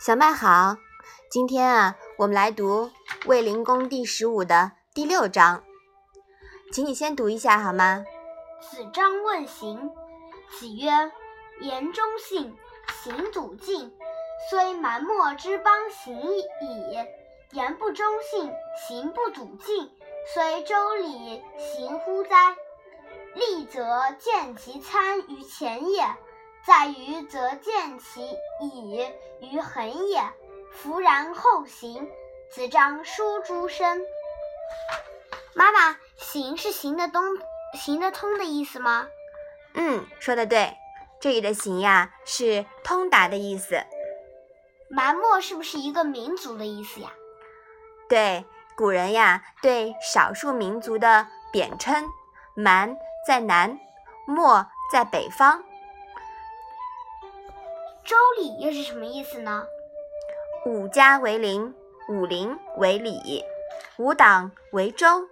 小麦好，今天啊，我们来读《卫灵公》第十五的第六章，请你先读一下好吗？子张问行，子曰：“言忠信，行笃敬，虽蛮貊之邦行矣；言不忠信，行不笃敬，虽周礼行乎哉？利则见其参于前也。”在于则见其矣于恒也。弗然后行。子张书诸身。妈妈，行是行得通、行得通的意思吗？嗯，说的对。这里的行呀，是通达的意思。蛮貊是不是一个民族的意思呀？对，古人呀，对少数民族的贬称。蛮在南，貊在北方。周礼又是什么意思呢？五家为邻，五邻为里，五党为州，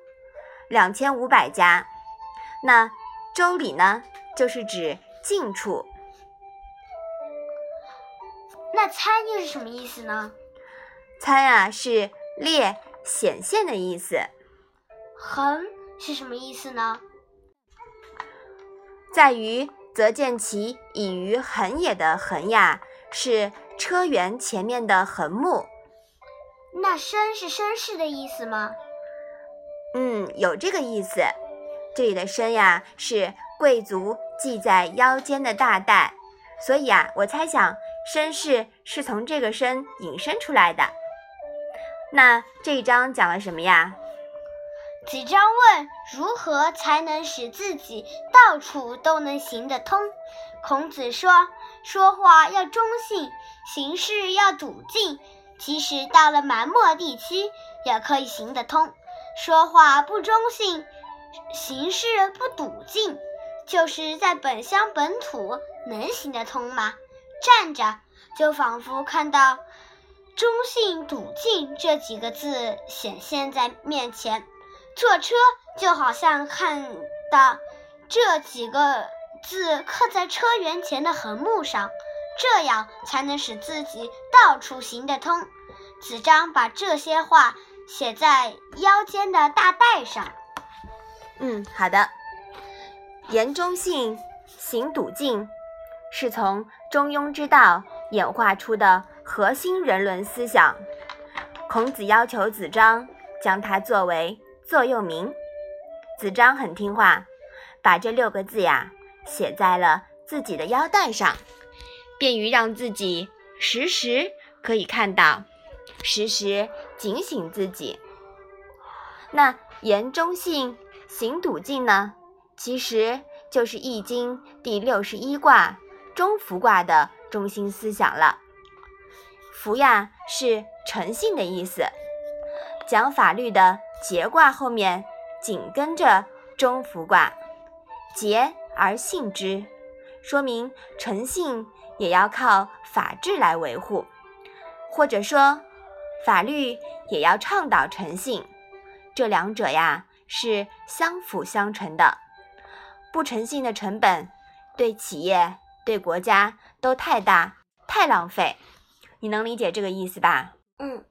两千五百家。那周礼呢，就是指近处。那参又是什么意思呢？参啊，是列、显现的意思。横是什么意思呢？在于。则见其隐于横野的横呀，是车辕前面的横木。那绅是绅士的意思吗？嗯，有这个意思。这里的绅呀，是贵族系在腰间的大带，所以啊，我猜想绅士是从这个绅引申出来的。那这一章讲了什么呀？子张问：“如何才能使自己到处都能行得通？”孔子说：“说话要忠信，行事要笃敬，即使到了蛮貊地区，也可以行得通。说话不忠信，行事不笃敬，就是在本乡本土能行得通吗？站着，就仿佛看到‘忠信笃敬’这几个字显现在面前。”坐车就好像看到这几个字刻在车辕前的横木上，这样才能使自己到处行得通。子张把这些话写在腰间的大带上。嗯，好的。言忠信，行笃敬，是从中庸之道演化出的核心人伦思想。孔子要求子张将它作为。座右铭，子张很听话，把这六个字呀写在了自己的腰带上，便于让自己时时可以看到，时时警醒自己。那言忠信，行笃敬呢，其实就是《易经》第六十一卦中孚卦的中心思想了。孚呀是诚信的意思，讲法律的。节卦后面紧跟着中孚卦，节而信之，说明诚信也要靠法治来维护，或者说法律也要倡导诚信，这两者呀是相辅相成的。不诚信的成本对企业、对国家都太大，太浪费。你能理解这个意思吧？嗯。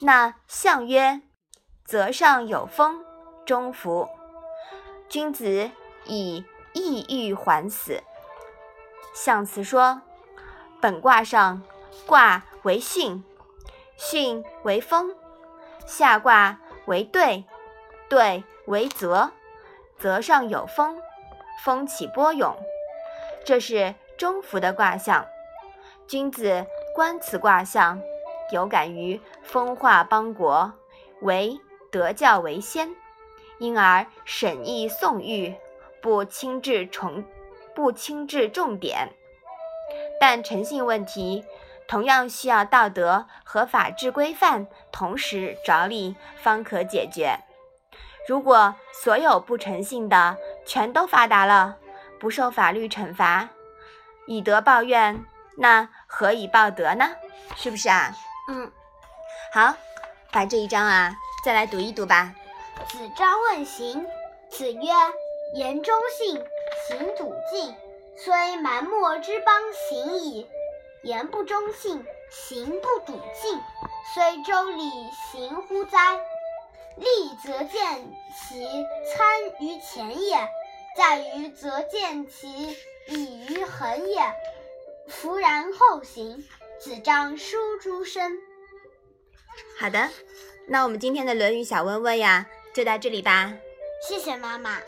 那象曰。泽上有风，中孚。君子以抑郁还死。象辞说：本卦上，卦为巽，巽为风；下卦为兑，兑为泽。泽上有风，风起波涌，这是中孚的卦象。君子观此卦象，有感于风化邦国，为。德教为先，因而审议宋玉，不轻置重，不轻置重点。但诚信问题同样需要道德和法治规范同时着力，方可解决。如果所有不诚信的全都发达了，不受法律惩罚，以德报怨，那何以报德呢？是不是啊？嗯，好，把这一章啊。再来读一读吧。子张问行，子曰：言忠信，行笃敬，虽蛮貊之邦行矣；言不忠信，行不笃进，虽周礼行乎哉？利则见其参于前也，在于则见其以于恒也。弗然后行。子张书诸身。好的，那我们今天的《论语》小问问呀，就到这里吧。谢谢妈妈。